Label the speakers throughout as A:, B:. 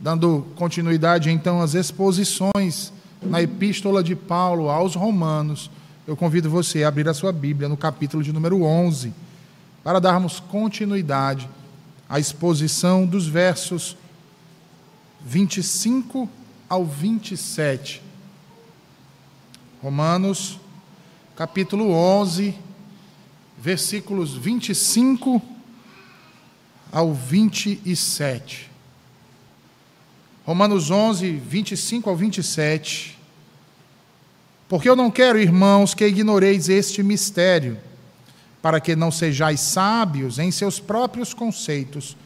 A: Dando continuidade então às exposições na epístola de Paulo aos Romanos, eu convido você a abrir a sua Bíblia no capítulo de número 11, para darmos continuidade à exposição dos versos 25 ao 27. Romanos, capítulo 11, versículos 25 ao 27. Romanos 11, 25 ao 27. Porque eu não quero, irmãos, que ignoreis este mistério, para que não sejais sábios em seus próprios conceitos,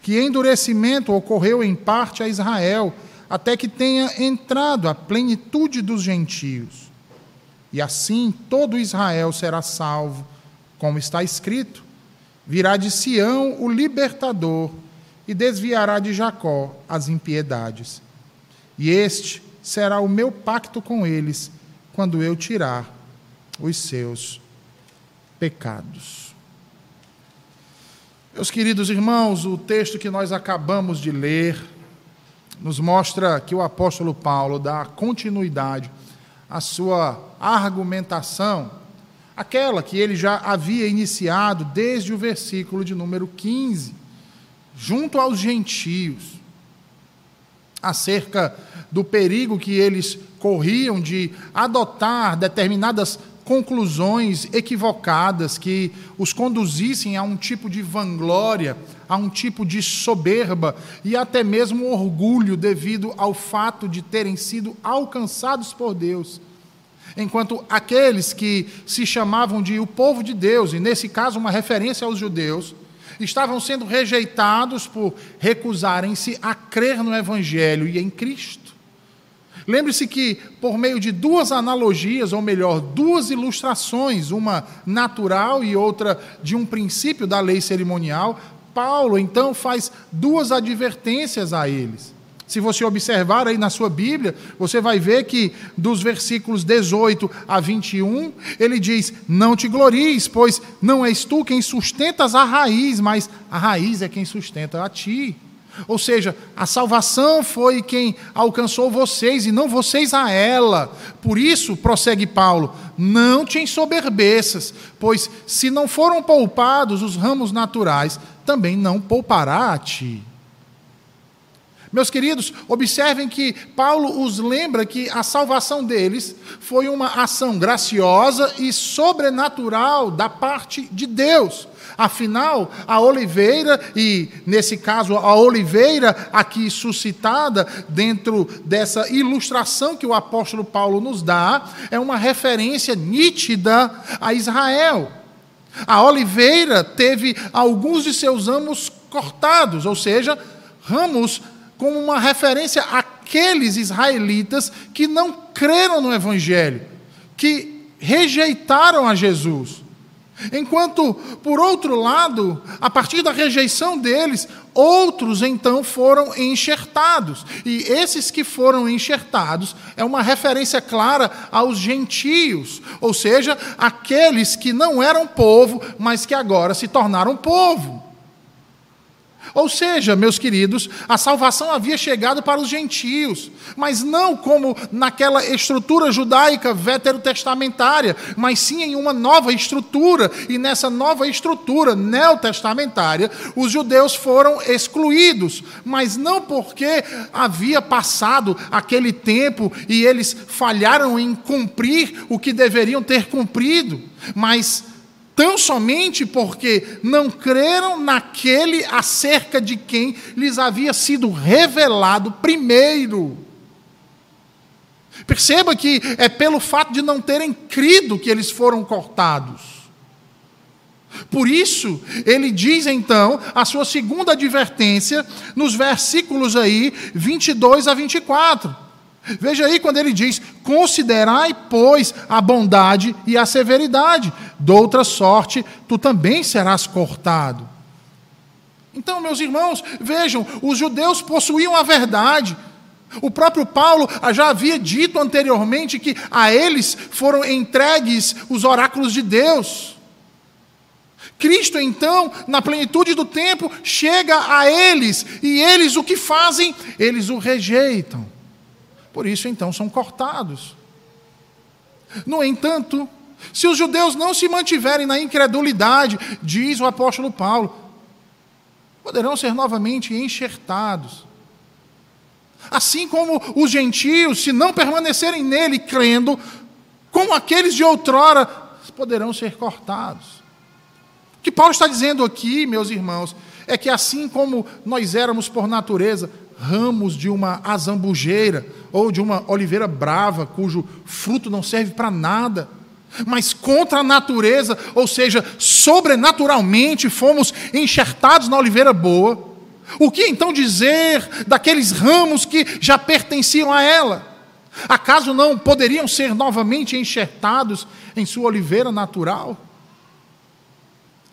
A: que endurecimento ocorreu em parte a Israel, até que tenha entrado a plenitude dos gentios. E assim todo Israel será salvo, como está escrito: virá de Sião o libertador e desviará de Jacó as impiedades. E este será o meu pacto com eles, quando eu tirar os seus pecados. Meus queridos irmãos, o texto que nós acabamos de ler nos mostra que o apóstolo Paulo dá continuidade à sua argumentação, aquela que ele já havia iniciado desde o versículo de número 15 junto aos gentios, acerca do perigo que eles corriam de adotar determinadas conclusões equivocadas que os conduzissem a um tipo de vanglória, a um tipo de soberba e até mesmo orgulho devido ao fato de terem sido alcançados por Deus. Enquanto aqueles que se chamavam de o povo de Deus, e nesse caso uma referência aos judeus, estavam sendo rejeitados por recusarem-se a crer no Evangelho e em Cristo. Lembre-se que, por meio de duas analogias, ou melhor, duas ilustrações, uma natural e outra de um princípio da lei cerimonial, Paulo então faz duas advertências a eles. Se você observar aí na sua Bíblia, você vai ver que dos versículos 18 a 21, ele diz: Não te glories, pois não és tu quem sustentas a raiz, mas a raiz é quem sustenta a ti. Ou seja, a salvação foi quem alcançou vocês e não vocês a ela. Por isso, prossegue Paulo, não te ensoberbeças, pois se não foram poupados os ramos naturais, também não poupará a ti. Meus queridos, observem que Paulo os lembra que a salvação deles foi uma ação graciosa e sobrenatural da parte de Deus. Afinal, a oliveira, e nesse caso a oliveira aqui suscitada dentro dessa ilustração que o apóstolo Paulo nos dá, é uma referência nítida a Israel. A oliveira teve alguns de seus ramos cortados, ou seja, ramos como uma referência àqueles israelitas que não creram no Evangelho, que rejeitaram a Jesus. Enquanto, por outro lado, a partir da rejeição deles, outros então foram enxertados. E esses que foram enxertados é uma referência clara aos gentios, ou seja, aqueles que não eram povo, mas que agora se tornaram povo. Ou seja, meus queridos, a salvação havia chegado para os gentios, mas não como naquela estrutura judaica veterotestamentária, mas sim em uma nova estrutura, e nessa nova estrutura neotestamentária, os judeus foram excluídos, mas não porque havia passado aquele tempo e eles falharam em cumprir o que deveriam ter cumprido, mas tão somente porque não creram naquele acerca de quem lhes havia sido revelado primeiro. Perceba que é pelo fato de não terem crido que eles foram cortados. Por isso, ele diz então a sua segunda advertência nos versículos aí 22 a 24. Veja aí quando ele diz: Considerai, pois, a bondade e a severidade, doutra sorte, tu também serás cortado. Então, meus irmãos, vejam, os judeus possuíam a verdade. O próprio Paulo já havia dito anteriormente que a eles foram entregues os oráculos de Deus Cristo, então, na plenitude do tempo, chega a eles, e eles o que fazem? Eles o rejeitam. Por isso, então, são cortados. No entanto, se os judeus não se mantiverem na incredulidade, diz o apóstolo Paulo, poderão ser novamente enxertados. Assim como os gentios, se não permanecerem nele crendo, como aqueles de outrora, poderão ser cortados. O que Paulo está dizendo aqui, meus irmãos, é que assim como nós éramos por natureza ramos de uma azambujeira ou de uma oliveira brava, cujo fruto não serve para nada, mas contra a natureza, ou seja, sobrenaturalmente fomos enxertados na oliveira boa. O que então dizer daqueles ramos que já pertenciam a ela? Acaso não poderiam ser novamente enxertados em sua oliveira natural?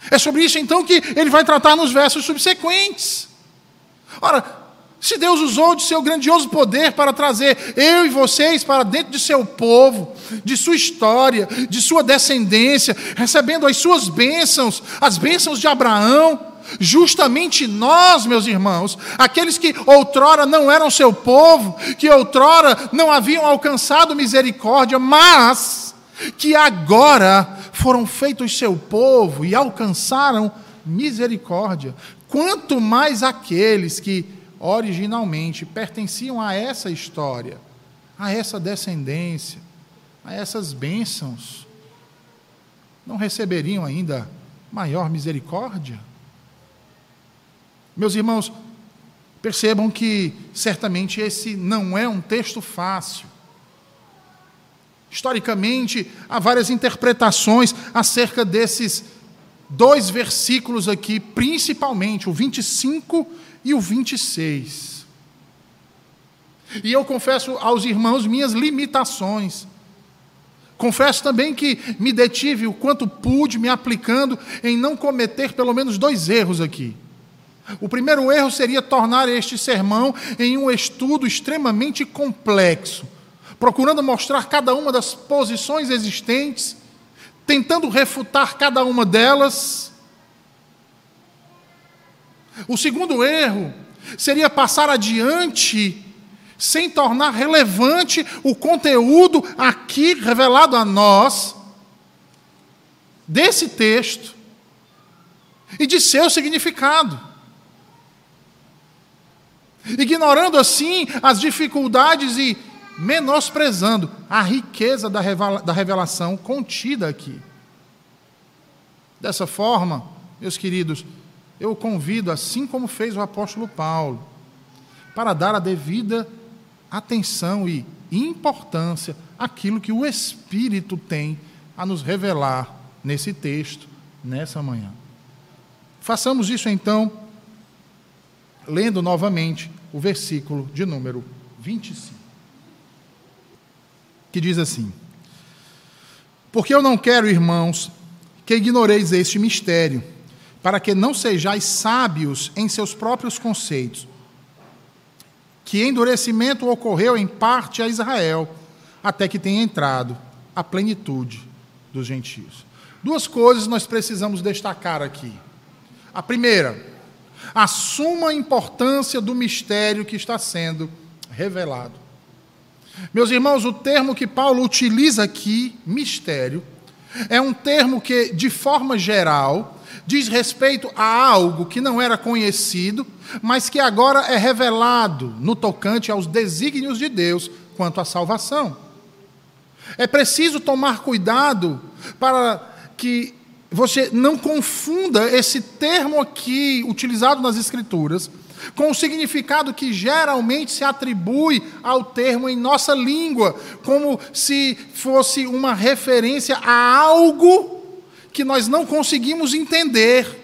A: É sobre isso então que ele vai tratar nos versos subsequentes. Ora, se Deus usou de seu grandioso poder para trazer eu e vocês para dentro de seu povo, de sua história, de sua descendência, recebendo as suas bênçãos, as bênçãos de Abraão, justamente nós, meus irmãos, aqueles que outrora não eram seu povo, que outrora não haviam alcançado misericórdia, mas que agora foram feitos seu povo e alcançaram misericórdia. Quanto mais aqueles que originalmente pertenciam a essa história, a essa descendência, a essas bênçãos, não receberiam ainda maior misericórdia? Meus irmãos, percebam que certamente esse não é um texto fácil. Historicamente, há várias interpretações acerca desses dois versículos aqui, principalmente o 25 e o 26. E eu confesso aos irmãos minhas limitações. Confesso também que me detive o quanto pude, me aplicando em não cometer pelo menos dois erros aqui. O primeiro erro seria tornar este sermão em um estudo extremamente complexo, procurando mostrar cada uma das posições existentes, tentando refutar cada uma delas. O segundo erro seria passar adiante sem tornar relevante o conteúdo aqui revelado a nós desse texto e de seu significado. Ignorando assim as dificuldades e menosprezando a riqueza da revelação contida aqui. Dessa forma, meus queridos, eu o convido, assim como fez o apóstolo Paulo, para dar a devida atenção e importância àquilo que o Espírito tem a nos revelar nesse texto, nessa manhã. Façamos isso então, lendo novamente o versículo de número 25 que diz assim: Porque eu não quero, irmãos, que ignoreis este mistério, para que não sejais sábios em seus próprios conceitos, que endurecimento ocorreu em parte a Israel, até que tenha entrado a plenitude dos gentios. Duas coisas nós precisamos destacar aqui. A primeira, a suma importância do mistério que está sendo revelado. Meus irmãos, o termo que Paulo utiliza aqui, mistério, é um termo que, de forma geral, diz respeito a algo que não era conhecido, mas que agora é revelado no tocante aos desígnios de Deus quanto à salvação. É preciso tomar cuidado para que você não confunda esse termo aqui utilizado nas Escrituras com o significado que geralmente se atribui ao termo em nossa língua, como se fosse uma referência a algo que nós não conseguimos entender.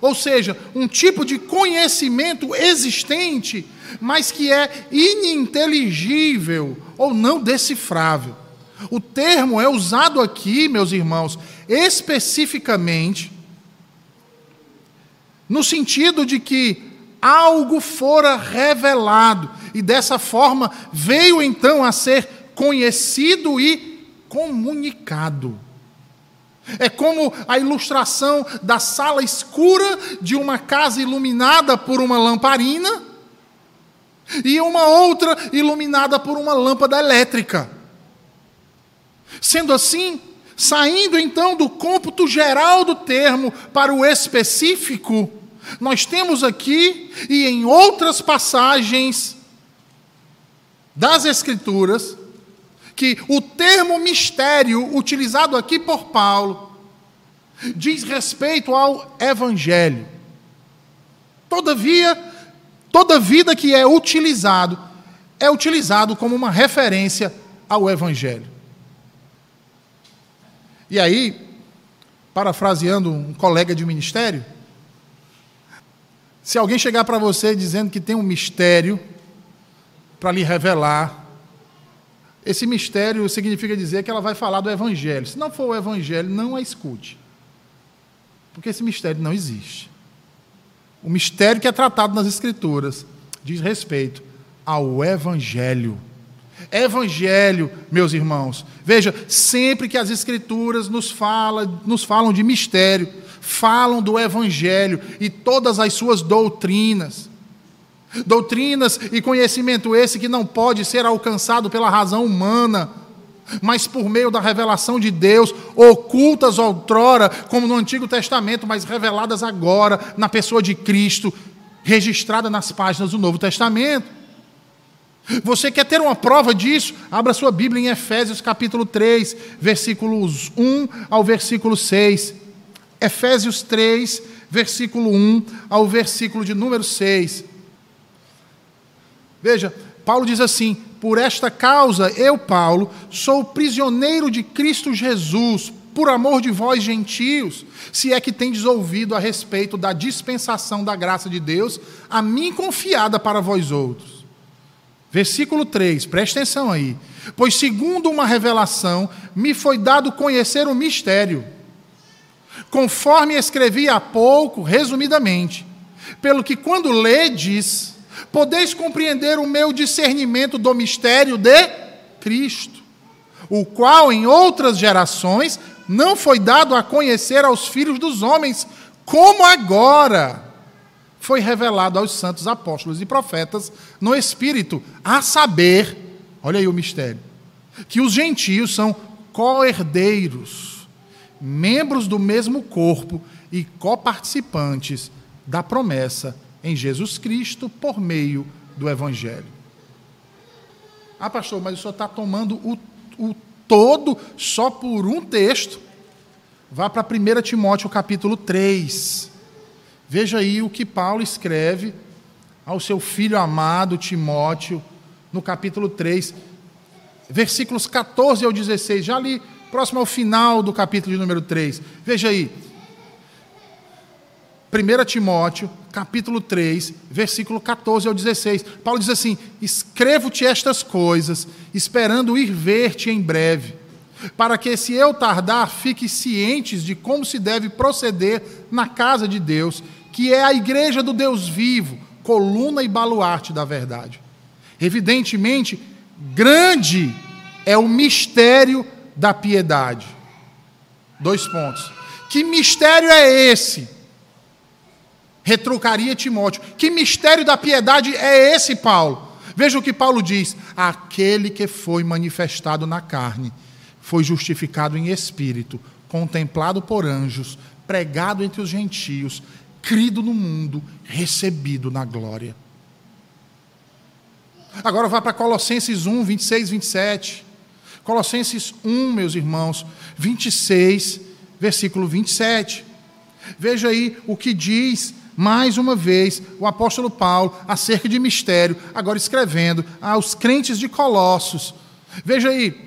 A: Ou seja, um tipo de conhecimento existente, mas que é ininteligível ou não decifrável. O termo é usado aqui, meus irmãos, especificamente no sentido de que algo fora revelado, e dessa forma veio então a ser conhecido e comunicado. É como a ilustração da sala escura de uma casa iluminada por uma lamparina e uma outra iluminada por uma lâmpada elétrica. Sendo assim, saindo então do cômputo geral do termo para o específico, nós temos aqui e em outras passagens das Escrituras que o termo mistério utilizado aqui por Paulo diz respeito ao Evangelho. Todavia, toda vida que é utilizado é utilizado como uma referência ao Evangelho. E aí, parafraseando um colega de ministério, se alguém chegar para você dizendo que tem um mistério para lhe revelar, esse mistério significa dizer que ela vai falar do Evangelho. Se não for o Evangelho, não a escute. Porque esse mistério não existe. O mistério que é tratado nas Escrituras diz respeito ao Evangelho. Evangelho, meus irmãos. Veja, sempre que as Escrituras nos, fala, nos falam de mistério, falam do Evangelho e todas as suas doutrinas. Doutrinas e conhecimento esse que não pode ser alcançado pela razão humana, mas por meio da revelação de Deus, ocultas outrora, como no Antigo Testamento, mas reveladas agora na pessoa de Cristo, registrada nas páginas do Novo Testamento. Você quer ter uma prova disso? Abra sua Bíblia em Efésios capítulo 3, versículos 1 ao versículo 6. Efésios 3, versículo 1 ao versículo de número 6. Veja, Paulo diz assim: Por esta causa, eu, Paulo, sou prisioneiro de Cristo Jesus, por amor de vós, gentios, se é que tendes ouvido a respeito da dispensação da graça de Deus, a mim confiada para vós outros. Versículo 3, preste atenção aí. Pois, segundo uma revelação, me foi dado conhecer o mistério, conforme escrevi há pouco, resumidamente, pelo que, quando ledes, podeis compreender o meu discernimento do mistério de Cristo, o qual, em outras gerações, não foi dado a conhecer aos filhos dos homens, como agora foi revelado aos santos apóstolos e profetas no Espírito, a saber, olha aí o mistério, que os gentios são co-herdeiros, membros do mesmo corpo e coparticipantes da promessa em Jesus Cristo por meio do Evangelho. Ah, pastor, mas o senhor está tomando o, o todo só por um texto. Vá para 1 Timóteo capítulo 3. Veja aí o que Paulo escreve ao seu filho amado Timóteo, no capítulo 3, versículos 14 ao 16, já ali próximo ao final do capítulo de número 3. Veja aí. 1 Timóteo, capítulo 3, versículo 14 ao 16. Paulo diz assim: Escrevo-te estas coisas, esperando ir ver-te em breve, para que, se eu tardar, fiques cientes de como se deve proceder na casa de Deus que é a igreja do Deus vivo, coluna e baluarte da verdade. Evidentemente, grande é o mistério da piedade. Dois pontos. Que mistério é esse? Retrucaria Timóteo. Que mistério da piedade é esse, Paulo? Veja o que Paulo diz: aquele que foi manifestado na carne, foi justificado em espírito, contemplado por anjos, pregado entre os gentios, crido no mundo, recebido na glória. Agora vá para Colossenses 1, 26, 27. Colossenses 1, meus irmãos, 26, versículo 27. Veja aí o que diz, mais uma vez, o apóstolo Paulo acerca de mistério, agora escrevendo aos crentes de Colossos. Veja aí,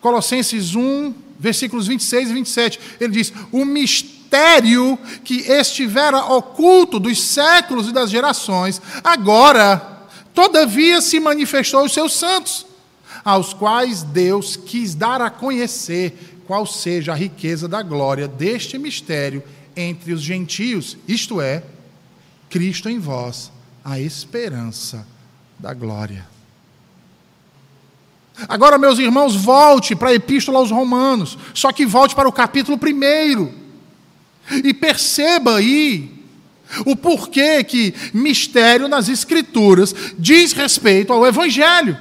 A: Colossenses 1, versículos 26 e 27. Ele diz: O mistério que estivera oculto dos séculos e das gerações, agora, todavia, se manifestou aos seus santos, aos quais Deus quis dar a conhecer qual seja a riqueza da glória deste mistério entre os gentios, isto é, Cristo em vós, a esperança da glória. Agora, meus irmãos, volte para a Epístola aos Romanos, só que volte para o capítulo 1. E perceba aí o porquê que mistério nas Escrituras diz respeito ao Evangelho.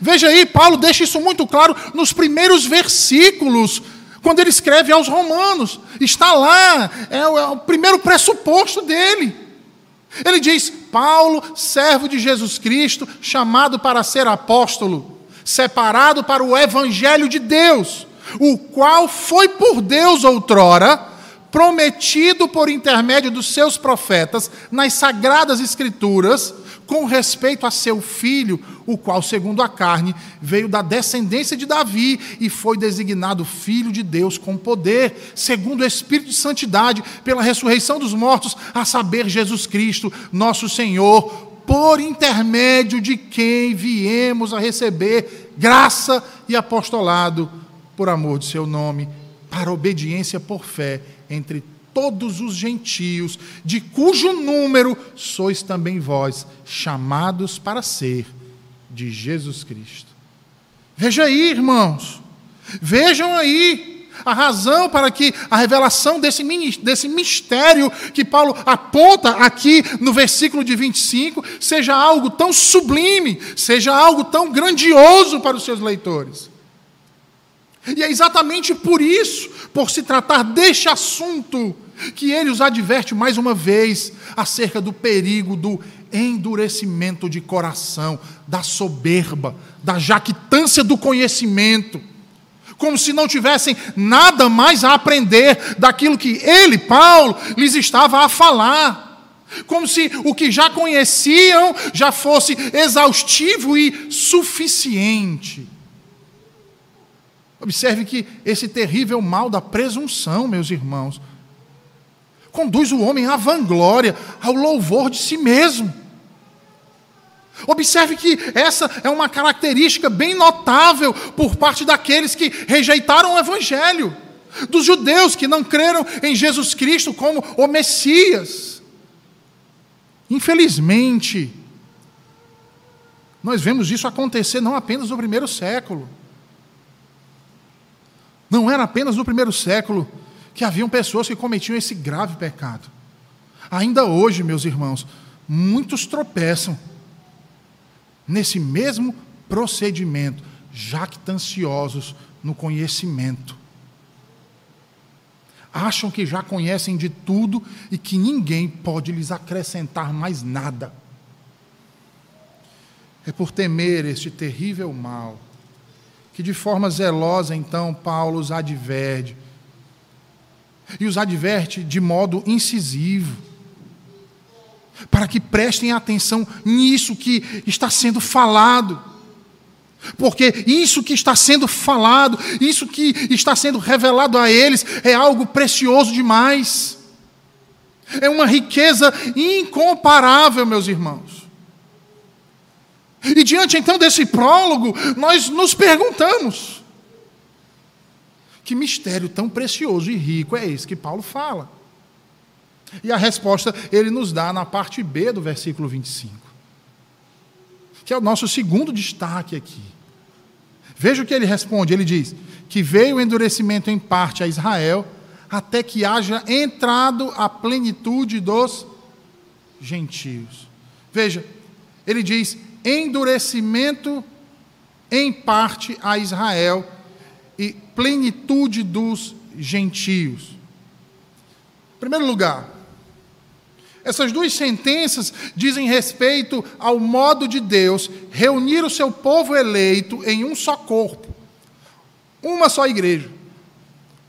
A: Veja aí, Paulo deixa isso muito claro nos primeiros versículos, quando ele escreve aos Romanos. Está lá, é o, é o primeiro pressuposto dele. Ele diz: Paulo, servo de Jesus Cristo, chamado para ser apóstolo, separado para o evangelho de Deus, o qual foi por Deus outrora prometido por intermédio dos seus profetas nas sagradas escrituras, com respeito a seu filho, o qual, segundo a carne, veio da descendência de Davi e foi designado filho de Deus com poder, segundo o Espírito de santidade, pela ressurreição dos mortos, a saber, Jesus Cristo, nosso Senhor, por intermédio de quem viemos a receber graça e apostolado por amor de seu nome, para obediência por fé entre todos os gentios, de cujo número sois também vós chamados para ser de Jesus Cristo. Veja aí, irmãos, vejam aí a razão para que a revelação desse, desse mistério que Paulo aponta aqui no versículo de 25 seja algo tão sublime, seja algo tão grandioso para os seus leitores. E é exatamente por isso, por se tratar deste assunto, que ele os adverte mais uma vez acerca do perigo do endurecimento de coração, da soberba, da jactância do conhecimento, como se não tivessem nada mais a aprender daquilo que ele, Paulo, lhes estava a falar. Como se o que já conheciam já fosse exaustivo e suficiente. Observe que esse terrível mal da presunção, meus irmãos, conduz o homem à vanglória, ao louvor de si mesmo. Observe que essa é uma característica bem notável por parte daqueles que rejeitaram o Evangelho, dos judeus que não creram em Jesus Cristo como o Messias. Infelizmente, nós vemos isso acontecer não apenas no primeiro século, não era apenas no primeiro século que haviam pessoas que cometiam esse grave pecado. Ainda hoje, meus irmãos, muitos tropeçam nesse mesmo procedimento, jactanciosos no conhecimento. Acham que já conhecem de tudo e que ninguém pode lhes acrescentar mais nada. É por temer este terrível mal que de forma zelosa, então, Paulo os adverte. E os adverte de modo incisivo, para que prestem atenção nisso que está sendo falado. Porque isso que está sendo falado, isso que está sendo revelado a eles, é algo precioso demais. É uma riqueza incomparável, meus irmãos. E diante então desse prólogo, nós nos perguntamos: que mistério tão precioso e rico é esse que Paulo fala? E a resposta ele nos dá na parte B do versículo 25, que é o nosso segundo destaque aqui. Veja o que ele responde: ele diz que veio o endurecimento em parte a Israel, até que haja entrado a plenitude dos gentios. Veja, ele diz: endurecimento em parte a Israel e plenitude dos gentios. Em primeiro lugar, essas duas sentenças dizem respeito ao modo de Deus reunir o seu povo eleito em um só corpo, uma só igreja,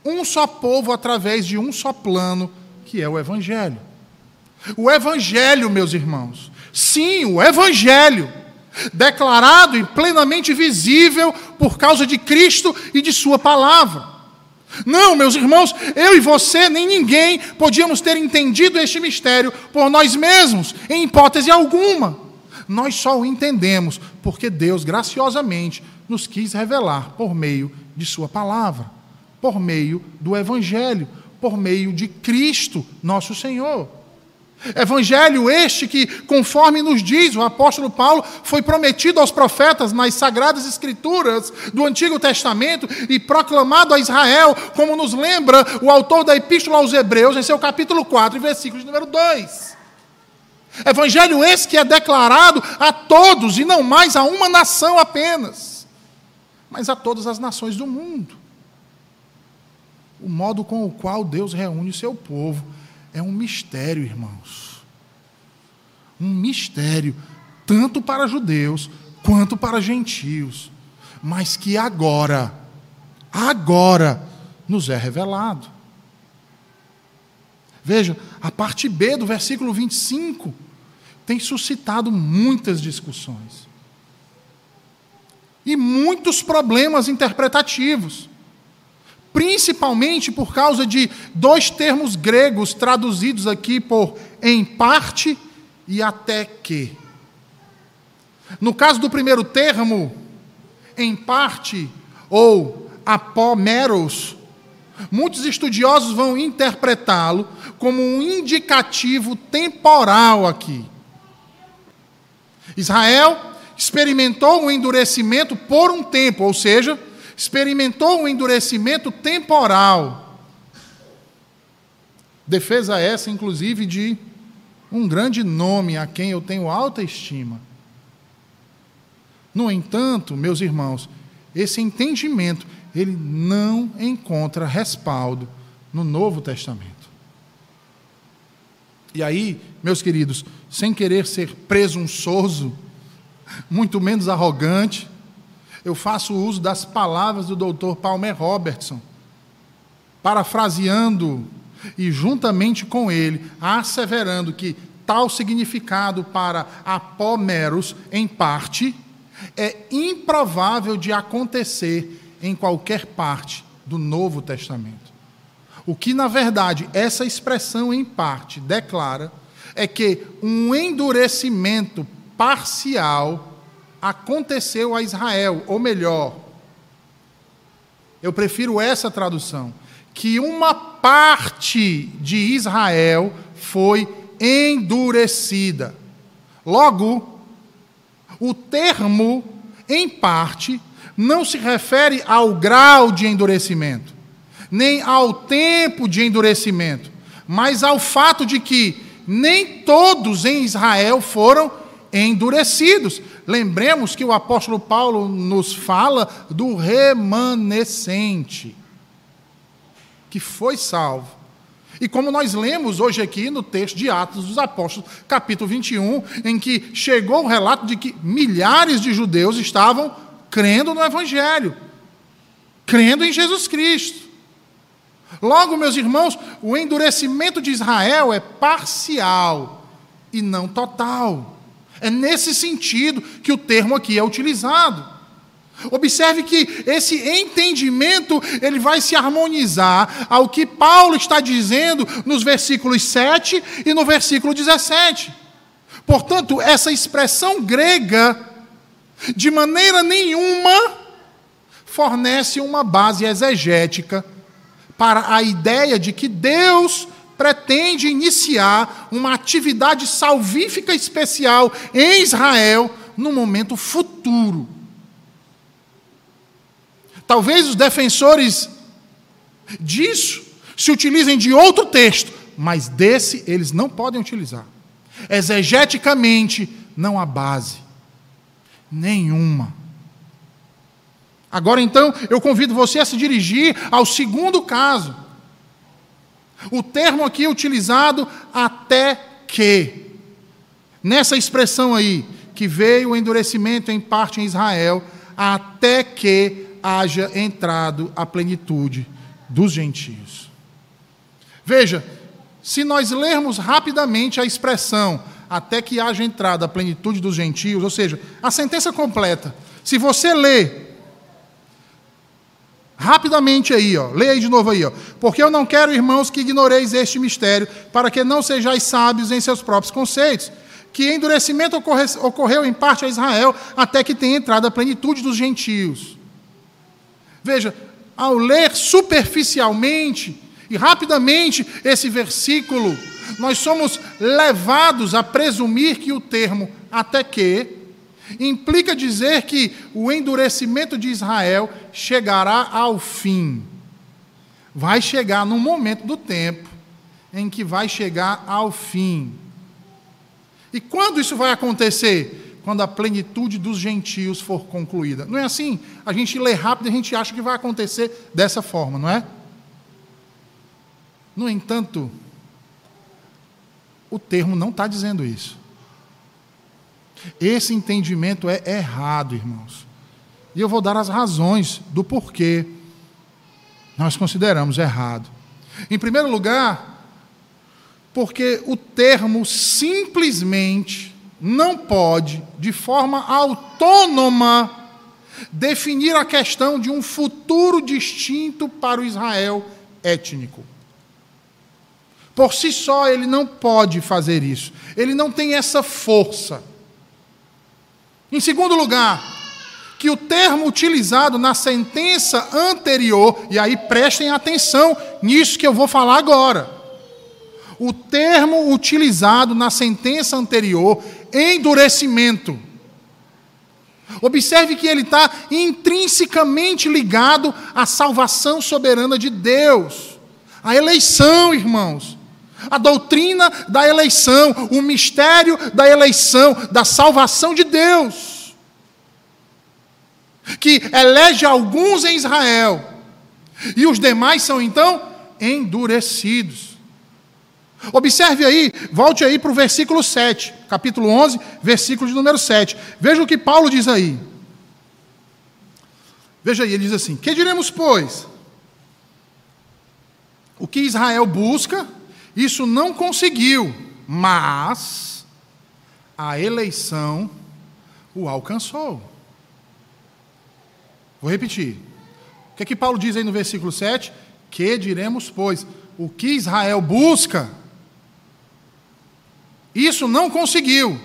A: um só povo através de um só plano, que é o Evangelho. O Evangelho, meus irmãos, sim, o Evangelho declarado e plenamente visível por causa de Cristo e de Sua palavra. Não, meus irmãos, eu e você, nem ninguém podíamos ter entendido este mistério por nós mesmos, em hipótese alguma. Nós só o entendemos porque Deus graciosamente nos quis revelar por meio de Sua palavra, por meio do Evangelho, por meio de Cristo, nosso Senhor. Evangelho este que, conforme nos diz o apóstolo Paulo, foi prometido aos profetas nas sagradas escrituras do Antigo Testamento e proclamado a Israel, como nos lembra o autor da Epístola aos Hebreus, em seu capítulo 4, versículo número 2. Evangelho esse que é declarado a todos e não mais a uma nação apenas, mas a todas as nações do mundo. O modo com o qual Deus reúne o seu povo é um mistério, irmãos. Um mistério, tanto para judeus quanto para gentios, mas que agora, agora, nos é revelado. Veja, a parte B do versículo 25 tem suscitado muitas discussões e muitos problemas interpretativos principalmente por causa de dois termos gregos traduzidos aqui por em parte e até que. No caso do primeiro termo, em parte ou apomeros, muitos estudiosos vão interpretá-lo como um indicativo temporal aqui. Israel experimentou um endurecimento por um tempo, ou seja, experimentou um endurecimento temporal. Defesa essa, inclusive, de um grande nome a quem eu tenho alta estima. No entanto, meus irmãos, esse entendimento, ele não encontra respaldo no Novo Testamento. E aí, meus queridos, sem querer ser presunçoso, muito menos arrogante, eu faço uso das palavras do doutor Palmer Robertson, parafraseando e juntamente com ele, asseverando que tal significado para apómeros, em parte, é improvável de acontecer em qualquer parte do Novo Testamento. O que, na verdade, essa expressão em parte declara é que um endurecimento parcial aconteceu a Israel, ou melhor, eu prefiro essa tradução, que uma parte de Israel foi endurecida. Logo, o termo em parte não se refere ao grau de endurecimento, nem ao tempo de endurecimento, mas ao fato de que nem todos em Israel foram endurecidos. Lembremos que o apóstolo Paulo nos fala do remanescente, que foi salvo. E como nós lemos hoje aqui no texto de Atos dos Apóstolos, capítulo 21, em que chegou o relato de que milhares de judeus estavam crendo no Evangelho, crendo em Jesus Cristo. Logo, meus irmãos, o endurecimento de Israel é parcial e não total. É nesse sentido que o termo aqui é utilizado. Observe que esse entendimento ele vai se harmonizar ao que Paulo está dizendo nos versículos 7 e no versículo 17. Portanto, essa expressão grega, de maneira nenhuma, fornece uma base exegética para a ideia de que Deus pretende iniciar uma atividade salvífica especial em Israel no momento futuro. Talvez os defensores disso se utilizem de outro texto, mas desse eles não podem utilizar. Exegeticamente, não há base nenhuma. Agora então, eu convido você a se dirigir ao segundo caso o termo aqui é utilizado até que. Nessa expressão aí, que veio o endurecimento em parte em Israel, até que haja entrado a plenitude dos gentios. Veja, se nós lermos rapidamente a expressão até que haja entrado a plenitude dos gentios, ou seja, a sentença completa, se você ler Rapidamente aí, ó. Leia de novo aí, ó. Porque eu não quero, irmãos, que ignoreis este mistério, para que não sejais sábios em seus próprios conceitos. Que endurecimento ocorre, ocorreu em parte a Israel, até que tenha entrado a plenitude dos gentios. Veja, ao ler superficialmente e rapidamente esse versículo, nós somos levados a presumir que o termo até que implica dizer que o endurecimento de Israel chegará ao fim. Vai chegar num momento do tempo em que vai chegar ao fim. E quando isso vai acontecer? Quando a plenitude dos gentios for concluída. Não é assim? A gente lê rápido e a gente acha que vai acontecer dessa forma, não é? No entanto, o termo não está dizendo isso. Esse entendimento é errado, irmãos. E eu vou dar as razões do porquê nós consideramos errado. Em primeiro lugar, porque o termo simplesmente não pode, de forma autônoma, definir a questão de um futuro distinto para o Israel étnico. Por si só, ele não pode fazer isso. Ele não tem essa força. Em segundo lugar, que o termo utilizado na sentença anterior, e aí prestem atenção nisso que eu vou falar agora. O termo utilizado na sentença anterior, endurecimento. Observe que ele está intrinsecamente ligado à salvação soberana de Deus, à eleição, irmãos. A doutrina da eleição, o mistério da eleição, da salvação de Deus, que elege alguns em Israel, e os demais são então endurecidos. Observe aí, volte aí para o versículo 7, capítulo 11, versículo de número 7. Veja o que Paulo diz aí. Veja aí, ele diz assim: Que diremos, pois? O que Israel busca, isso não conseguiu, mas a eleição o alcançou. Vou repetir. O que é que Paulo diz aí no versículo 7? Que diremos, pois, o que Israel busca, isso não conseguiu. O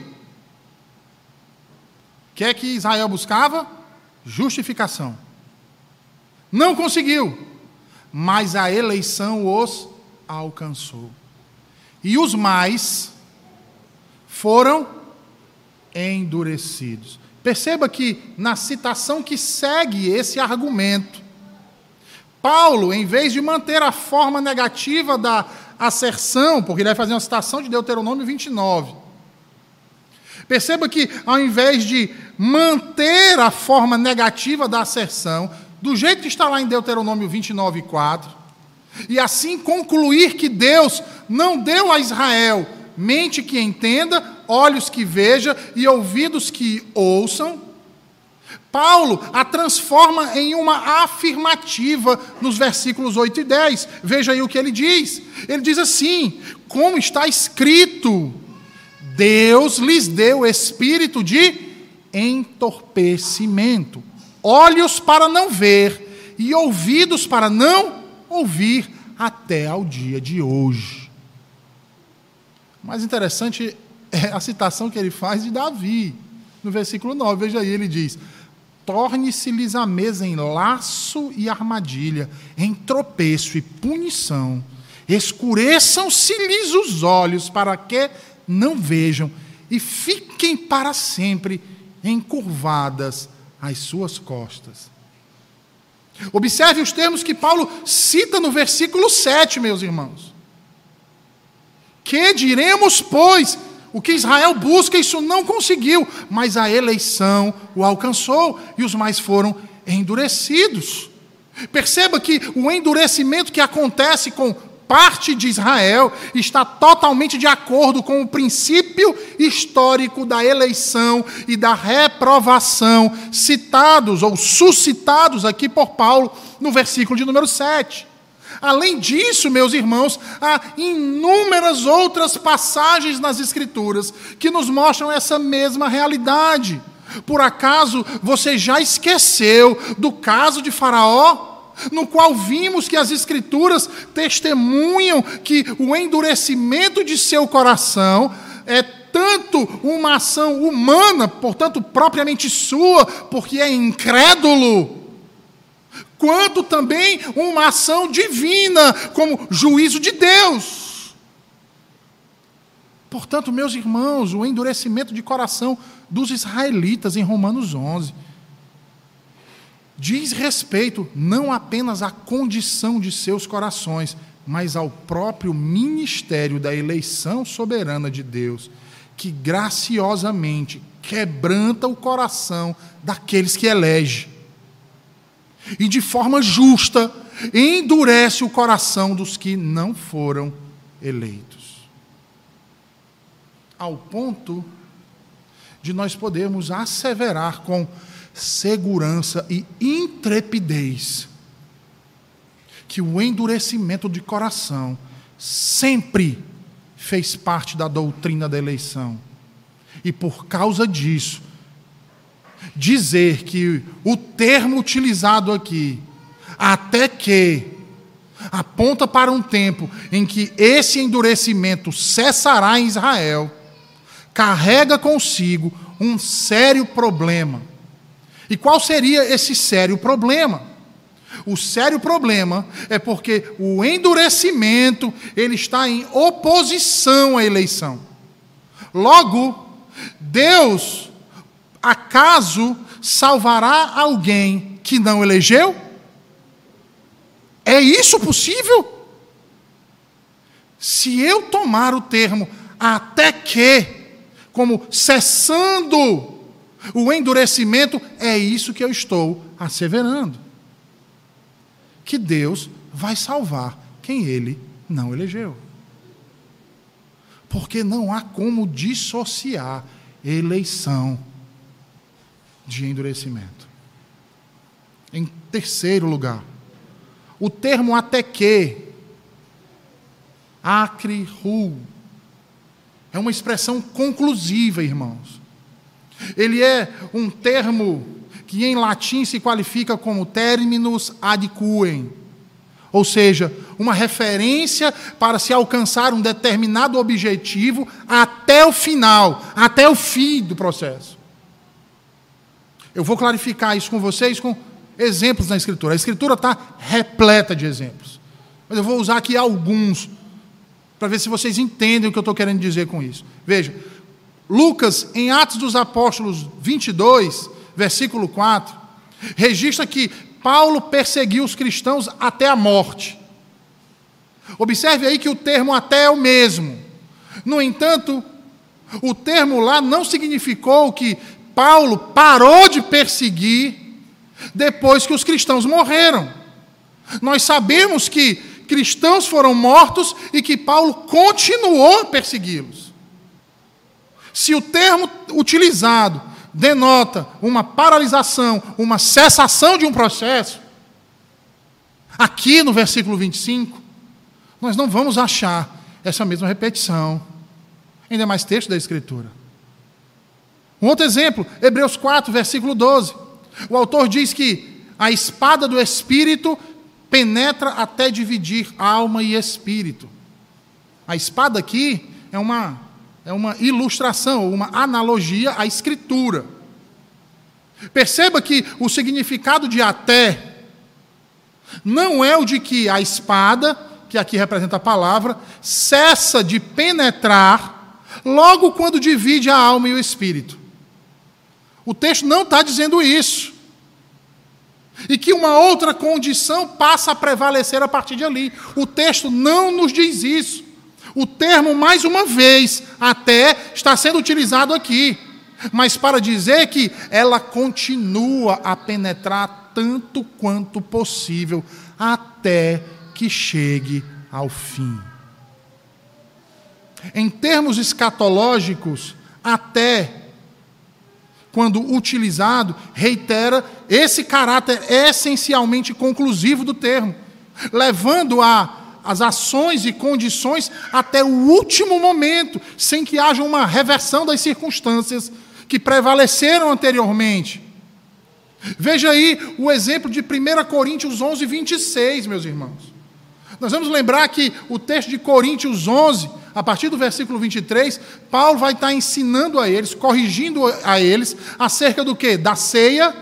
A: que é que Israel buscava? Justificação. Não conseguiu, mas a eleição os alcançou. E os mais foram endurecidos. Perceba que na citação que segue esse argumento, Paulo, em vez de manter a forma negativa da asserção, porque ele vai fazer uma citação de Deuteronômio 29, perceba que ao invés de manter a forma negativa da asserção, do jeito que está lá em Deuteronômio 29, 4, e assim concluir que Deus não deu a Israel mente que entenda, olhos que veja e ouvidos que ouçam. Paulo a transforma em uma afirmativa nos versículos 8 e 10. Veja aí o que ele diz. Ele diz assim: como está escrito, Deus lhes deu espírito de entorpecimento, olhos para não ver e ouvidos para não ouvir até ao dia de hoje. Mais interessante é a citação que ele faz de Davi, no versículo 9. Veja aí, ele diz: Torne-se-lhes a mesa em laço e armadilha, em tropeço e punição. Escureçam-se-lhes os olhos para que não vejam e fiquem para sempre encurvadas as suas costas. Observe os termos que Paulo cita no versículo 7, meus irmãos. Que diremos, pois? O que Israel busca, isso não conseguiu, mas a eleição o alcançou e os mais foram endurecidos. Perceba que o endurecimento que acontece com parte de Israel está totalmente de acordo com o princípio histórico da eleição e da reprovação citados ou suscitados aqui por Paulo no versículo de número 7. Além disso, meus irmãos, há inúmeras outras passagens nas Escrituras que nos mostram essa mesma realidade. Por acaso você já esqueceu do caso de Faraó? No qual vimos que as Escrituras testemunham que o endurecimento de seu coração é tanto uma ação humana, portanto, propriamente sua, porque é incrédulo, quanto também uma ação divina, como juízo de Deus. Portanto, meus irmãos, o endurecimento de coração dos israelitas em Romanos 11 diz respeito não apenas à condição de seus corações, mas ao próprio ministério da eleição soberana de Deus, que graciosamente quebranta o coração daqueles que elege. E de forma justa endurece o coração dos que não foram eleitos. Ao ponto de nós podermos asseverar com segurança e intrepidez que o endurecimento de coração sempre fez parte da doutrina da eleição. E por causa disso, dizer que o termo utilizado aqui, até que, aponta para um tempo em que esse endurecimento cessará em Israel, carrega consigo um sério problema. E qual seria esse sério problema? O sério problema é porque o endurecimento ele está em oposição à eleição. Logo, Deus acaso salvará alguém que não elegeu? É isso possível? Se eu tomar o termo até que, como cessando o endurecimento, é isso que eu estou asseverando. Que Deus vai salvar quem ele não elegeu. Porque não há como dissociar eleição de endurecimento. Em terceiro lugar, o termo até que, acre ru, é uma expressão conclusiva, irmãos. Ele é um termo que em latim se qualifica como terminus ad quem, ou seja, uma referência para se alcançar um determinado objetivo até o final, até o fim do processo. Eu vou clarificar isso com vocês com exemplos na Escritura. A Escritura está repleta de exemplos. Mas eu vou usar aqui alguns, para ver se vocês entendem o que eu estou querendo dizer com isso. Veja, Lucas, em Atos dos Apóstolos 22, versículo 4, registra que Paulo perseguiu os cristãos até a morte. Observe aí que o termo até é o mesmo. No entanto, o termo lá não significou que Paulo parou de perseguir depois que os cristãos morreram. Nós sabemos que cristãos foram mortos e que Paulo continuou a persegui-los. Se o termo utilizado denota uma paralisação, uma cessação de um processo, aqui no versículo 25, nós não vamos achar essa mesma repetição. Ainda mais texto da Escritura. Um outro exemplo, Hebreus 4, versículo 12. O autor diz que a espada do Espírito penetra até dividir alma e espírito. A espada aqui é uma é uma ilustração, uma analogia à Escritura. Perceba que o significado de até não é o de que a espada, que aqui representa a palavra, cessa de penetrar logo quando divide a alma e o espírito. O texto não está dizendo isso. E que uma outra condição passa a prevalecer a partir de ali. O texto não nos diz isso. O termo, mais uma vez, até está sendo utilizado aqui, mas para dizer que ela continua a penetrar tanto quanto possível até que chegue ao fim. Em termos escatológicos, até quando utilizado, reitera esse caráter essencialmente conclusivo do termo, levando a as ações e condições até o último momento, sem que haja uma reversão das circunstâncias que prevaleceram anteriormente. Veja aí o exemplo de 1 Coríntios 11, 26, meus irmãos. Nós vamos lembrar que o texto de Coríntios 11, a partir do versículo 23, Paulo vai estar ensinando a eles, corrigindo a eles, acerca do que? Da ceia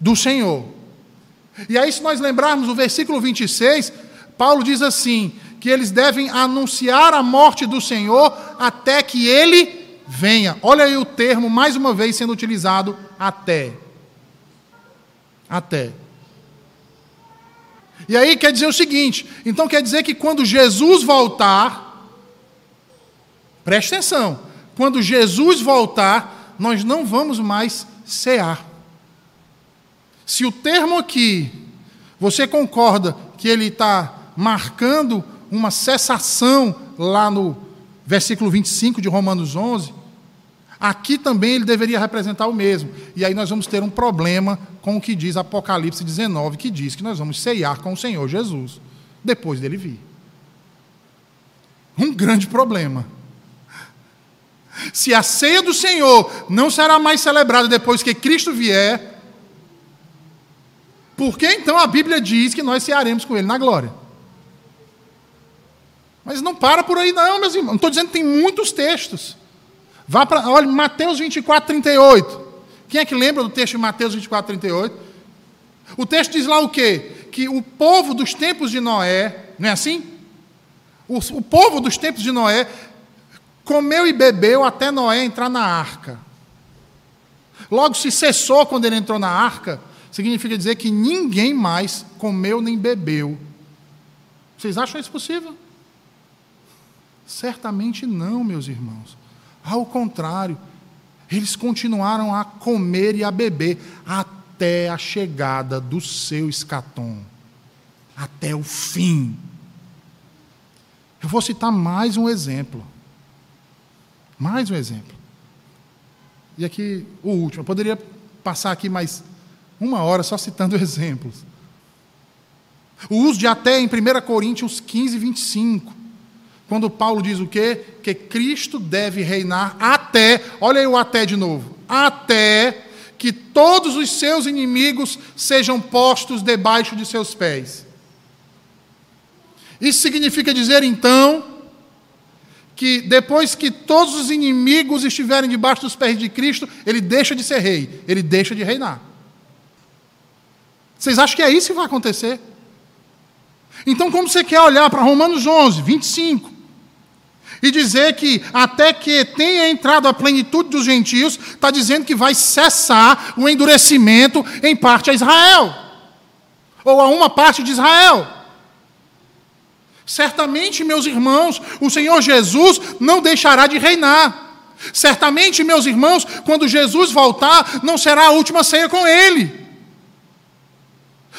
A: do Senhor. E aí, se nós lembrarmos o versículo 26, Paulo diz assim: que eles devem anunciar a morte do Senhor até que ele venha. Olha aí o termo, mais uma vez, sendo utilizado: até. Até. E aí quer dizer o seguinte: então quer dizer que quando Jesus voltar, preste atenção, quando Jesus voltar, nós não vamos mais cear. Se o termo aqui, você concorda que ele está marcando uma cessação lá no versículo 25 de Romanos 11, aqui também ele deveria representar o mesmo. E aí nós vamos ter um problema com o que diz Apocalipse 19, que diz que nós vamos ceiar com o Senhor Jesus depois dele vir. Um grande problema. Se a ceia do Senhor não será mais celebrada depois que Cristo vier, por que então a Bíblia diz que nós cearemos com Ele na glória? Mas não para por aí, não, meus irmãos. Não estou dizendo que tem muitos textos. Vá para, olha, Mateus 24, 38. Quem é que lembra do texto de Mateus 24, 38? O texto diz lá o quê? Que o povo dos tempos de Noé, não é assim? O, o povo dos tempos de Noé comeu e bebeu até Noé entrar na arca. Logo se cessou quando ele entrou na arca, significa dizer que ninguém mais comeu nem bebeu. Vocês acham isso possível? Certamente não, meus irmãos. Ao contrário, eles continuaram a comer e a beber até a chegada do seu escatom, até o fim. Eu vou citar mais um exemplo. Mais um exemplo. E aqui o último. Eu poderia passar aqui mais uma hora só citando exemplos. O uso de até em 1 Coríntios 15, 25. Quando Paulo diz o quê? Que Cristo deve reinar até, olha aí o até de novo, até que todos os seus inimigos sejam postos debaixo de seus pés. Isso significa dizer então que depois que todos os inimigos estiverem debaixo dos pés de Cristo, ele deixa de ser rei, ele deixa de reinar. Vocês acham que é isso que vai acontecer? Então, como você quer olhar para Romanos 11, 25, e dizer que até que tenha entrado a plenitude dos gentios, está dizendo que vai cessar o endurecimento em parte a Israel, ou a uma parte de Israel. Certamente, meus irmãos, o Senhor Jesus não deixará de reinar. Certamente, meus irmãos, quando Jesus voltar, não será a última ceia com Ele.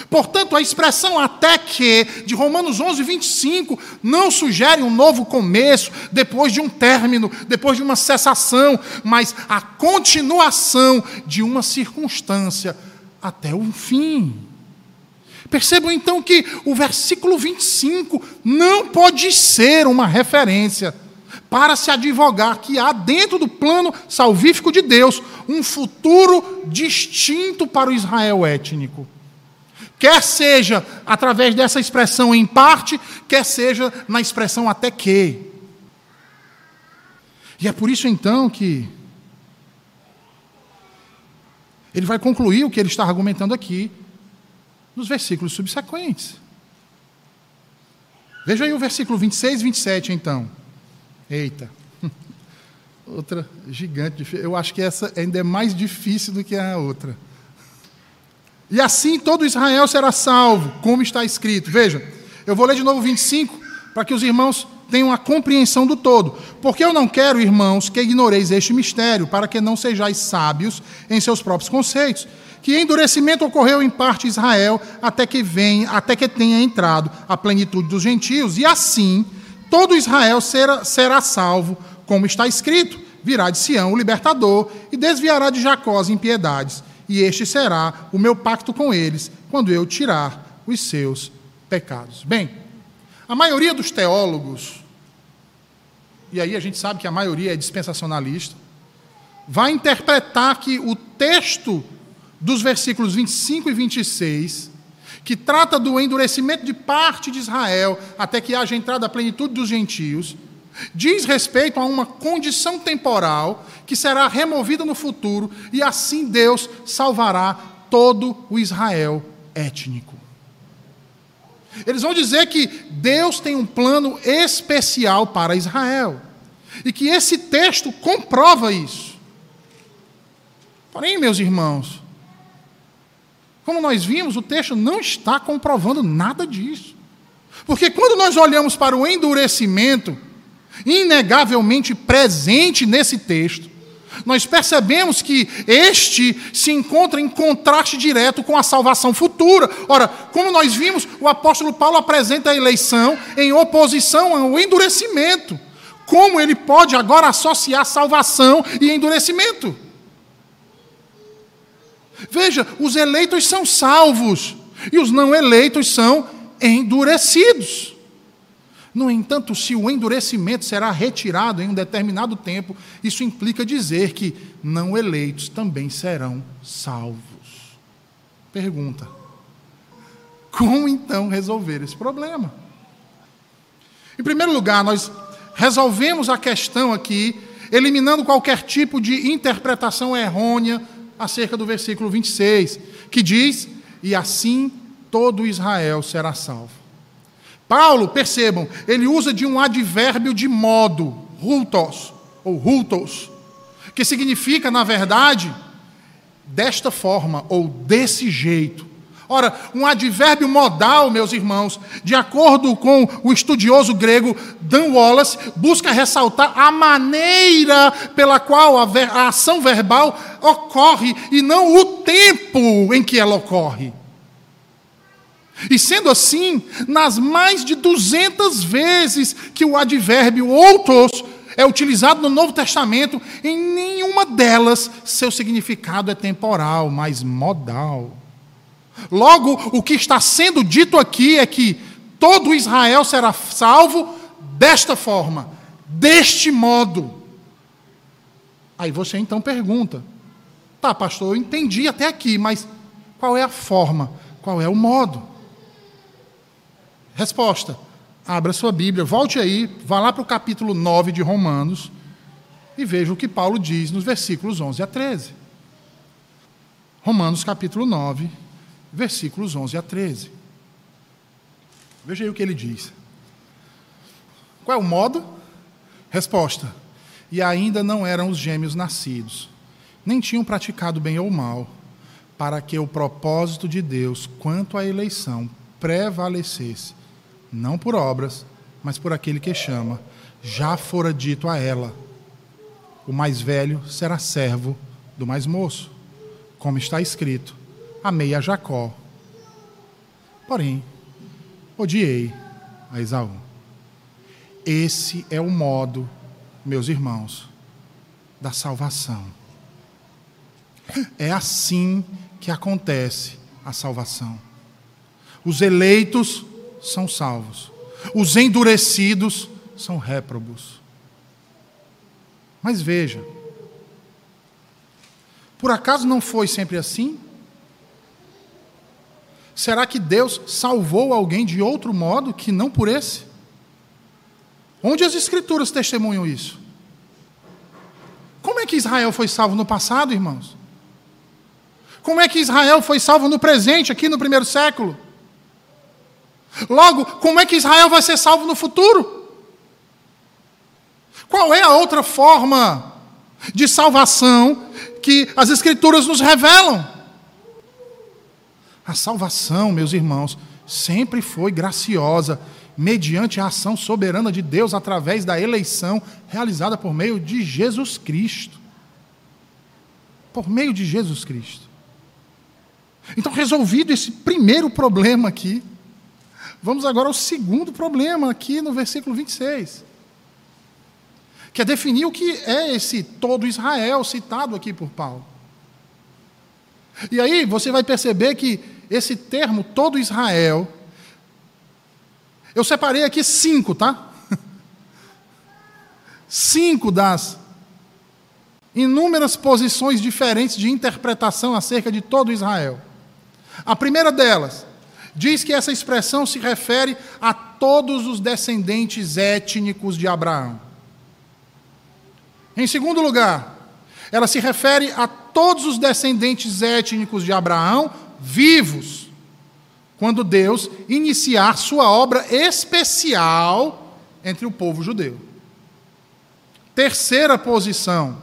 A: Portanto, a expressão até que, de Romanos 11, 25, não sugere um novo começo, depois de um término, depois de uma cessação, mas a continuação de uma circunstância até o fim. Percebam então que o versículo 25 não pode ser uma referência para se advogar que há dentro do plano salvífico de Deus um futuro distinto para o Israel étnico. Quer seja através dessa expressão em parte, quer seja na expressão até que. E é por isso então que ele vai concluir o que ele está argumentando aqui nos versículos subsequentes. Veja aí o versículo 26 e 27 então. Eita. Outra gigante. Eu acho que essa ainda é mais difícil do que a outra. E assim todo Israel será salvo, como está escrito. Veja, eu vou ler de novo 25, para que os irmãos tenham a compreensão do todo. Porque eu não quero, irmãos, que ignoreis este mistério, para que não sejais sábios em seus próprios conceitos. Que endurecimento ocorreu em parte Israel, até que venha, até que tenha entrado a plenitude dos gentios, e assim todo Israel será, será salvo, como está escrito: virá de Sião o libertador, e desviará de Jacó as impiedades e este será o meu pacto com eles, quando eu tirar os seus pecados. Bem, a maioria dos teólogos, e aí a gente sabe que a maioria é dispensacionalista, vai interpretar que o texto dos versículos 25 e 26, que trata do endurecimento de parte de Israel até que haja entrada a plenitude dos gentios, diz respeito a uma condição temporal que será removida no futuro e assim Deus salvará todo o Israel étnico. Eles vão dizer que Deus tem um plano especial para Israel. E que esse texto comprova isso. Porém, meus irmãos, como nós vimos, o texto não está comprovando nada disso. Porque quando nós olhamos para o endurecimento, inegavelmente presente nesse texto, nós percebemos que este se encontra em contraste direto com a salvação futura. Ora, como nós vimos, o apóstolo Paulo apresenta a eleição em oposição ao endurecimento. Como ele pode agora associar salvação e endurecimento? Veja, os eleitos são salvos e os não eleitos são endurecidos. No entanto, se o endurecimento será retirado em um determinado tempo, isso implica dizer que não eleitos também serão salvos. Pergunta: como então resolver esse problema? Em primeiro lugar, nós resolvemos a questão aqui, eliminando qualquer tipo de interpretação errônea acerca do versículo 26, que diz: E assim todo Israel será salvo. Paulo, percebam, ele usa de um advérbio de modo, rultos, ou rultos, que significa, na verdade, desta forma, ou desse jeito. Ora, um advérbio modal, meus irmãos, de acordo com o estudioso grego Dan Wallace, busca ressaltar a maneira pela qual a, a ação verbal ocorre e não o tempo em que ela ocorre. E sendo assim, nas mais de 200 vezes que o advérbio outros é utilizado no Novo Testamento, em nenhuma delas seu significado é temporal, mas modal. Logo, o que está sendo dito aqui é que todo Israel será salvo desta forma, deste modo. Aí você então pergunta: tá, pastor, eu entendi até aqui, mas qual é a forma? Qual é o modo? Resposta: abra sua Bíblia, volte aí, vá lá para o capítulo 9 de Romanos e veja o que Paulo diz nos versículos 11 a 13. Romanos capítulo 9, versículos 11 a 13. Veja aí o que ele diz. Qual é o modo? Resposta: E ainda não eram os gêmeos nascidos, nem tinham praticado bem ou mal, para que o propósito de Deus quanto à eleição prevalecesse não por obras, mas por aquele que chama. Já fora dito a ela: o mais velho será servo do mais moço, como está escrito: amei a Jacó. Porém, odiei a Esaú. Esse é o modo, meus irmãos, da salvação. É assim que acontece a salvação. Os eleitos são salvos. Os endurecidos são réprobos. Mas veja, por acaso não foi sempre assim? Será que Deus salvou alguém de outro modo que não por esse? Onde as Escrituras testemunham isso? Como é que Israel foi salvo no passado, irmãos? Como é que Israel foi salvo no presente, aqui no primeiro século? Logo, como é que Israel vai ser salvo no futuro? Qual é a outra forma de salvação que as Escrituras nos revelam? A salvação, meus irmãos, sempre foi graciosa, mediante a ação soberana de Deus através da eleição realizada por meio de Jesus Cristo. Por meio de Jesus Cristo. Então, resolvido esse primeiro problema aqui, Vamos agora ao segundo problema, aqui no versículo 26. Que é definir o que é esse todo Israel citado aqui por Paulo. E aí você vai perceber que esse termo, todo Israel, eu separei aqui cinco, tá? Cinco das inúmeras posições diferentes de interpretação acerca de todo Israel. A primeira delas, diz que essa expressão se refere a todos os descendentes étnicos de Abraão. Em segundo lugar, ela se refere a todos os descendentes étnicos de Abraão vivos. quando Deus iniciar sua obra especial entre o povo judeu. Terceira posição.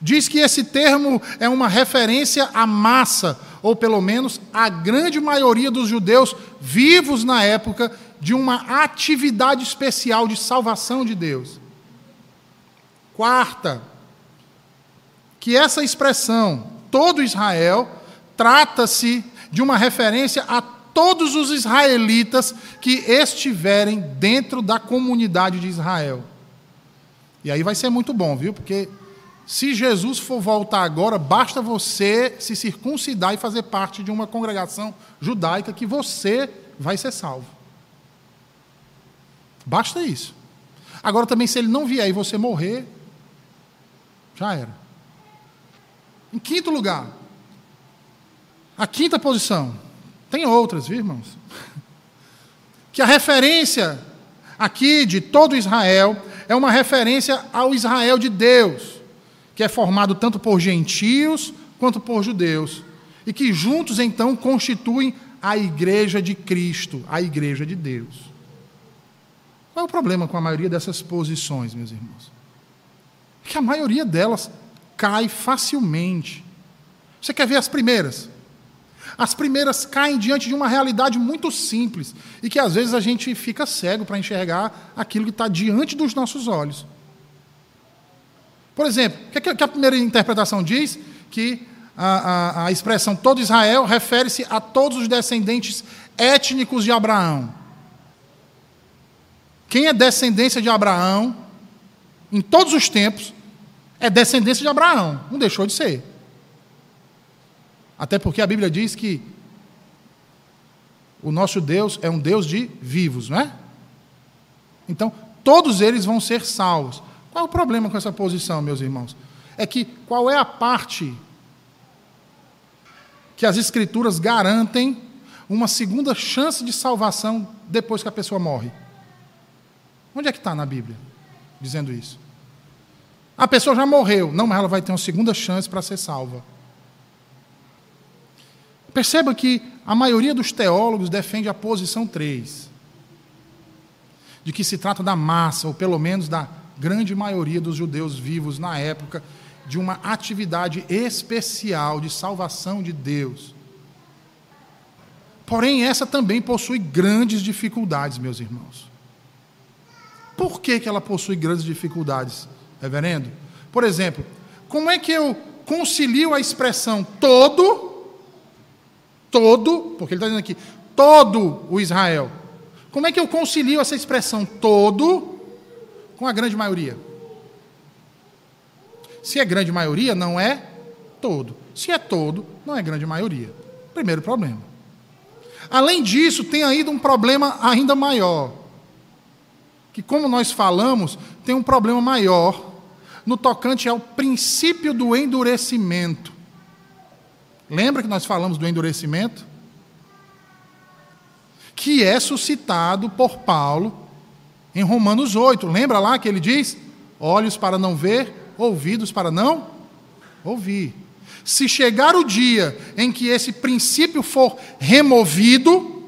A: Diz que esse termo é uma referência à massa, ou pelo menos à grande maioria dos judeus vivos na época, de uma atividade especial de salvação de Deus. Quarta, que essa expressão, todo Israel, trata-se de uma referência a todos os israelitas que estiverem dentro da comunidade de Israel. E aí vai ser muito bom, viu? Porque se Jesus for voltar agora, basta você se circuncidar e fazer parte de uma congregação judaica que você vai ser salvo. Basta isso. Agora também, se ele não vier e você morrer, já era. Em quinto lugar, a quinta posição, tem outras, viu, irmãos? Que a referência aqui de todo Israel é uma referência ao Israel de Deus, que é formado tanto por gentios quanto por judeus, e que juntos então constituem a igreja de Cristo, a igreja de Deus. Qual é o problema com a maioria dessas posições, meus irmãos? É que a maioria delas cai facilmente. Você quer ver as primeiras? As primeiras caem diante de uma realidade muito simples e que às vezes a gente fica cego para enxergar aquilo que está diante dos nossos olhos. Por exemplo, o que, a primeira interpretação diz? Que a, a, a expressão todo Israel refere-se a todos os descendentes étnicos de Abraão. Quem é descendência de Abraão, em todos os tempos, é descendência de Abraão, não deixou de ser. Até porque a Bíblia diz que o nosso Deus é um Deus de vivos, não é? Então, todos eles vão ser salvos. Qual é o problema com essa posição, meus irmãos? É que qual é a parte que as Escrituras garantem uma segunda chance de salvação depois que a pessoa morre? Onde é que está na Bíblia dizendo isso? A pessoa já morreu. Não, mas ela vai ter uma segunda chance para ser salva. Perceba que a maioria dos teólogos defende a posição 3, de que se trata da massa, ou pelo menos da grande maioria dos judeus vivos na época, de uma atividade especial de salvação de Deus. Porém, essa também possui grandes dificuldades, meus irmãos. Por que, que ela possui grandes dificuldades, reverendo? Por exemplo, como é que eu concilio a expressão todo todo, porque ele está dizendo aqui, todo o Israel. Como é que eu concilio essa expressão todo com a grande maioria? Se é grande maioria, não é todo. Se é todo, não é grande maioria. Primeiro problema. Além disso, tem ainda um problema ainda maior. Que, como nós falamos, tem um problema maior no tocante ao princípio do endurecimento. Lembra que nós falamos do endurecimento? Que é suscitado por Paulo em Romanos 8. Lembra lá que ele diz: olhos para não ver, ouvidos para não ouvir. Se chegar o dia em que esse princípio for removido,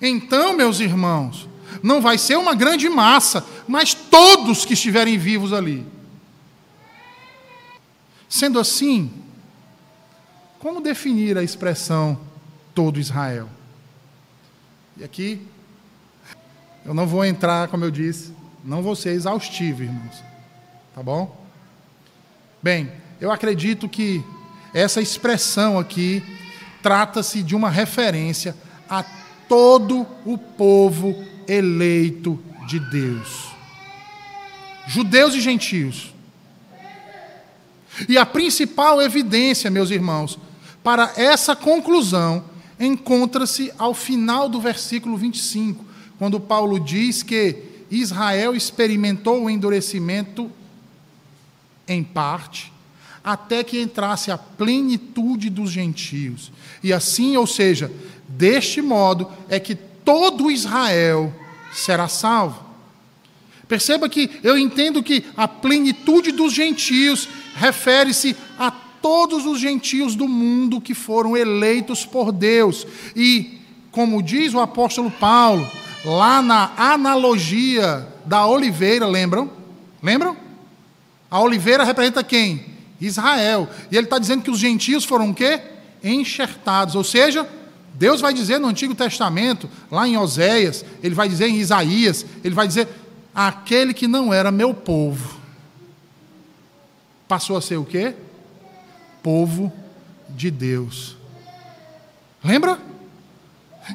A: então, meus irmãos, não vai ser uma grande massa, mas todos que estiverem vivos ali. Sendo assim, como definir a expressão todo Israel? E aqui, eu não vou entrar, como eu disse, não vou ser exaustivo, irmãos. Tá bom? Bem, eu acredito que essa expressão aqui trata-se de uma referência a todo o povo eleito de Deus. Judeus e gentios. E a principal evidência, meus irmãos, para essa conclusão encontra-se ao final do versículo 25, quando Paulo diz que Israel experimentou o endurecimento em parte, até que entrasse a plenitude dos gentios. E assim, ou seja, deste modo é que todo Israel será salvo. Perceba que eu entendo que a plenitude dos gentios refere-se a todos os gentios do mundo que foram eleitos por Deus. E, como diz o apóstolo Paulo, lá na analogia da oliveira, lembram? Lembram? A oliveira representa quem? Israel. E ele está dizendo que os gentios foram o quê? Enxertados. Ou seja, Deus vai dizer no Antigo Testamento, lá em Oséias, ele vai dizer em Isaías, ele vai dizer: aquele que não era meu povo, passou a ser o quê? Povo de Deus. Lembra?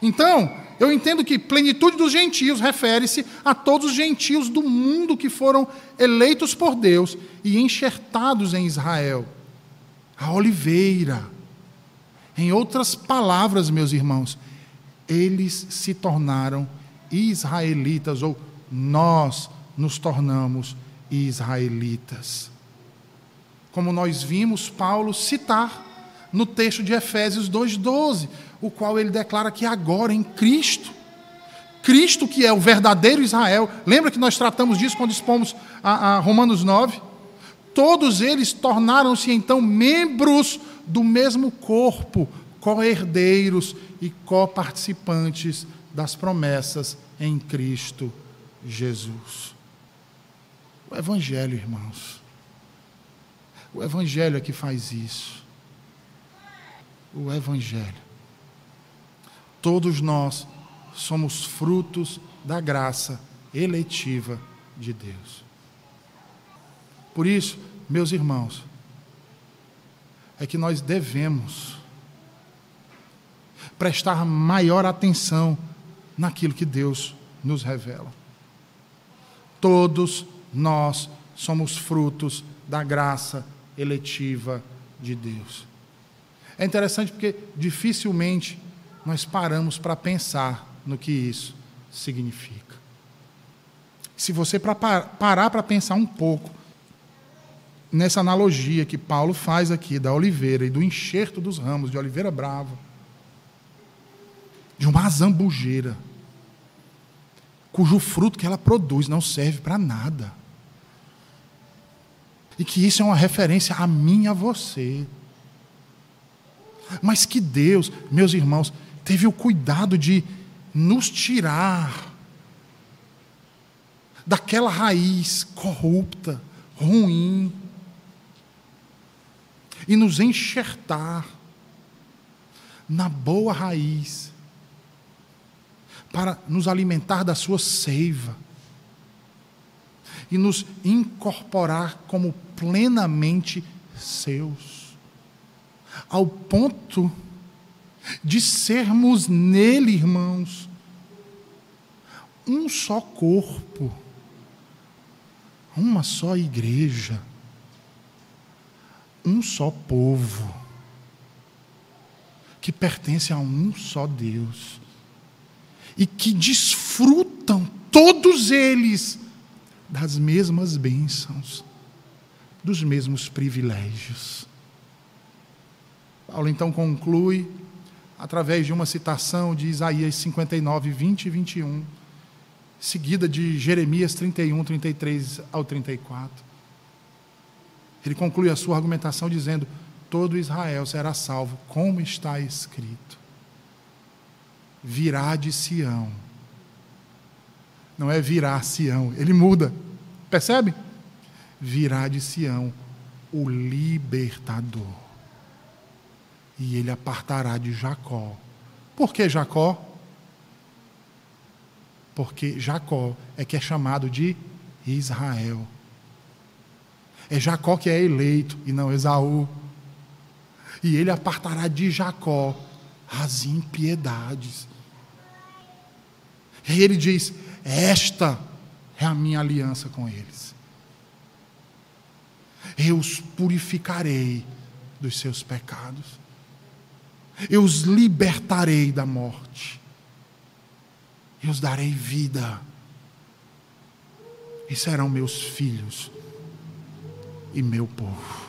A: Então, eu entendo que plenitude dos gentios refere-se a todos os gentios do mundo que foram eleitos por Deus e enxertados em Israel. A oliveira. Em outras palavras, meus irmãos, eles se tornaram israelitas, ou nós nos tornamos israelitas. Como nós vimos Paulo citar no texto de Efésios 2,12 o qual ele declara que agora em Cristo, Cristo que é o verdadeiro Israel, lembra que nós tratamos disso quando expomos a, a Romanos 9? Todos eles tornaram-se então membros do mesmo corpo, co-herdeiros e co-participantes das promessas em Cristo Jesus. O Evangelho, irmãos. O Evangelho é que faz isso. O Evangelho. Todos nós somos frutos da graça eletiva de Deus. Por isso, meus irmãos, é que nós devemos prestar maior atenção naquilo que Deus nos revela. Todos nós somos frutos da graça eletiva de Deus. É interessante porque dificilmente nós paramos para pensar no que isso significa. Se você parar para pensar um pouco nessa analogia que Paulo faz aqui da oliveira e do enxerto dos ramos de oliveira brava, de uma zambujeira, cujo fruto que ela produz não serve para nada. E que isso é uma referência a mim e a você. Mas que Deus, meus irmãos, teve o cuidado de nos tirar daquela raiz corrupta, ruim, e nos enxertar na boa raiz, para nos alimentar da sua seiva e nos incorporar como plenamente seus, ao ponto de sermos nele, irmãos, um só corpo, uma só igreja, um só povo, que pertence a um só Deus, e que desfrutam todos eles das mesmas bênçãos, dos mesmos privilégios. Paulo então conclui através de uma citação de Isaías 59, 20 e 21, seguida de Jeremias 31, 33 ao 34. Ele conclui a sua argumentação dizendo: Todo Israel será salvo, como está escrito. Virá de Sião. Não é virá Sião, ele muda. Percebe? Virá de Sião o libertador e ele apartará de Jacó. Por que Jacó? Porque Jacó é que é chamado de Israel. É Jacó que é eleito e não Esaú. E ele apartará de Jacó as impiedades. E ele diz: Esta é a minha aliança com eles. Eu os purificarei dos seus pecados eu os libertarei da morte, eu os darei vida, e serão meus filhos e meu povo.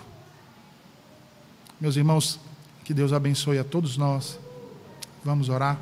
A: Meus irmãos, que Deus abençoe a todos nós. Vamos orar.